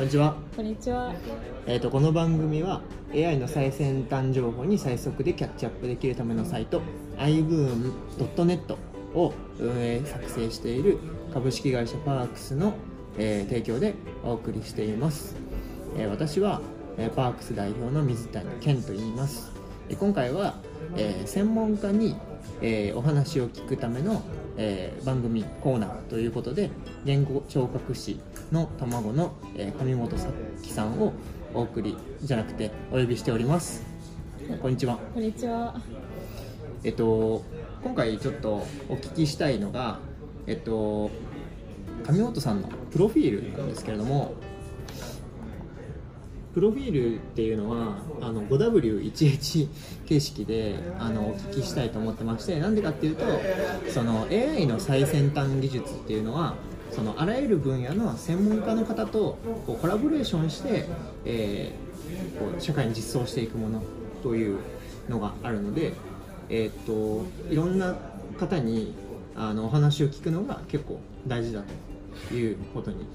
こんにちは。こんにちは。えっ、とこの番組は AI の最先端情報に最速でキャッチアップできるためのサイト iboom.net を運営作成している株式会社パークスの、えー提供でお送りしています。えー私は、えーパークス代表の水谷健と言います。えー今回は、えー専門家に、えーお話を聞くための、えー番組コーナーということで言語聴覚士の卵の、えー上本さきさんをお送りじゃなくてお呼びしております。こんにちは。こんにちは。えっと、今回ちょっとお聞きしたいのが、えっと、上本さんのプロフィールなんですけれども、プロフィールっていうのはあの 5W11 形式であのお聞きしたいと思ってましてなんでかっていうとその AI の最先端技術っていうのはそのあらゆる分野の専門家の方とこうコラボレーションして、えーこう社会に実装していくものというのがあるので、えーっといろんな方にあのお話を聞くのが結構大事だということに、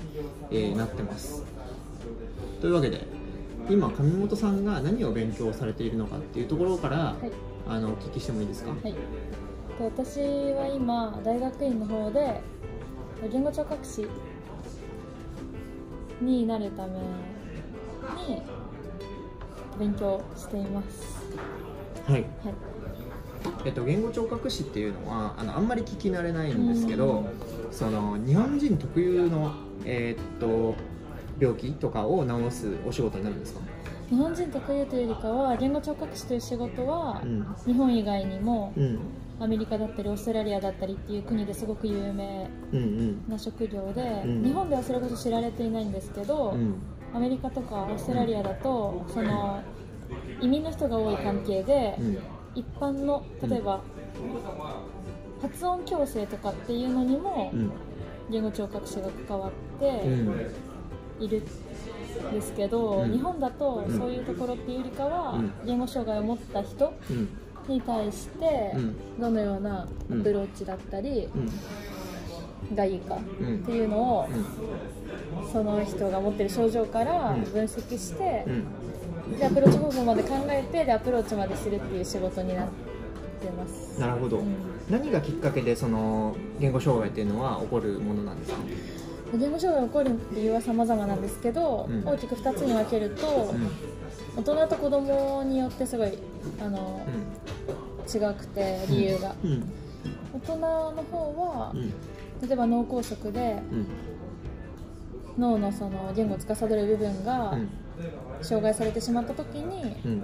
えーなってます。というわけで今上本さんが何を勉強されているのかっていうところから、はい。あのお聞きしてもいいですか、はい。と私は今大学院の方で言語聴覚士になるために勉強しています。はい。はい。えっと、言語聴覚士っていうのはあのあんまり聞き慣れないんですけど、その日本人特有の、えーっと病気とかを治すお仕事になるんですか、日本人特有というよりかは言語聴覚士という仕事はうん。日本以外にもうんアメリカだったりオーストラリアだったりっていう国ですごく有名うんうん。な職業で、うん。日本ではそれこそ知られていないんですけど、うん。アメリカとかオーストラリアだとその移民の人が多い関係で、うん。一般の例えば、発音矯正とかっていうのにもうん。言語聴覚士が関わってうん。いるんですけど、うん。日本だとうんそういうところっていうよりかは、うん。言語障害を持った人うんに対してうん。どのようなアプローチだったりうん。がいいかうん。っていうのをその人が持ってる症状からうん。分析してう、ん。でアプローチ方法まで考えてでアプローチまでするっていう仕事になってます、なるほど、うん。何がきっかけでその言語障害っていうのは起こるものなんですか、言語障害が起こる理由は様々なんですけど、うん。大きく2つに分けると、うん。大人と子供によってすごいあの、違くて理由が、うん。大人の方はう、ん。例えば脳梗塞でうん。脳のその言語を司る部分がうん。障害されてしまった時にうん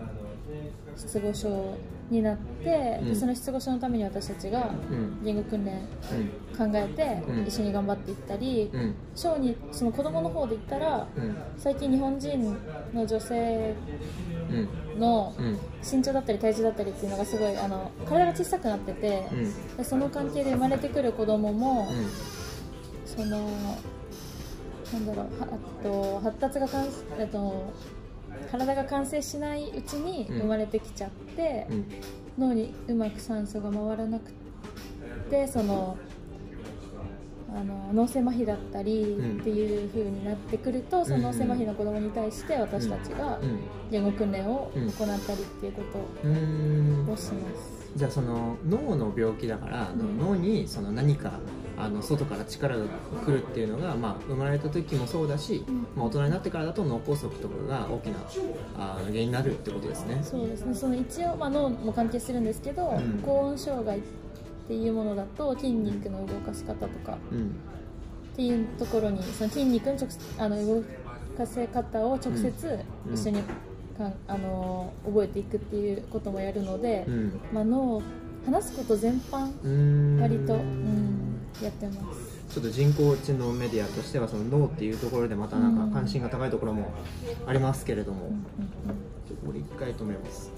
失語症になって、うん。でその失語症のために私たちがうん。言語訓練うん考えてうん。一緒に頑張っていったり、うん。小にその子供の方で言ったらうん。最近日本人の女性うんのうん。身長だったり体重だったりっていうのがすごいあの体が小さくなってて、うん。でその関係で生まれてくる子供も、うん。そのなんだろうはあと発達がかんえっと体が完成しないうちにうん。生まれてきちゃって、うん。脳にうまく酸素が回らなくてそのあの脳性麻痺だったりうん。っていう風になってくると、その脳性麻痺の子供に対して私たちがうん。言語訓練をうん行ったりっていうことをします。じゃあその脳の病気だから、うん。脳にその何かあの外から力が来るっていうのが、まあ、生まれた時もそうだし、うん。まあ、大人になってからだと脳梗塞とかが大きなあ原因になるってことですね。そうですね。その一応、まあ、脳も関係するんですけど、うん。高温障害っていうものだと筋肉の動かし方とかうん。っていうところにその筋肉の直あの動かせ方を直接うん。一緒にかんあの覚えていくっていうこともやるので、うん。まあ、脳話すこと全般割と、うん、やってます。ちょっと人工知能メディアとしてはその脳っていうところでまたなんうんか関心が高いところもありますけれども、うんうんうん。ちょっとこれ一回止めます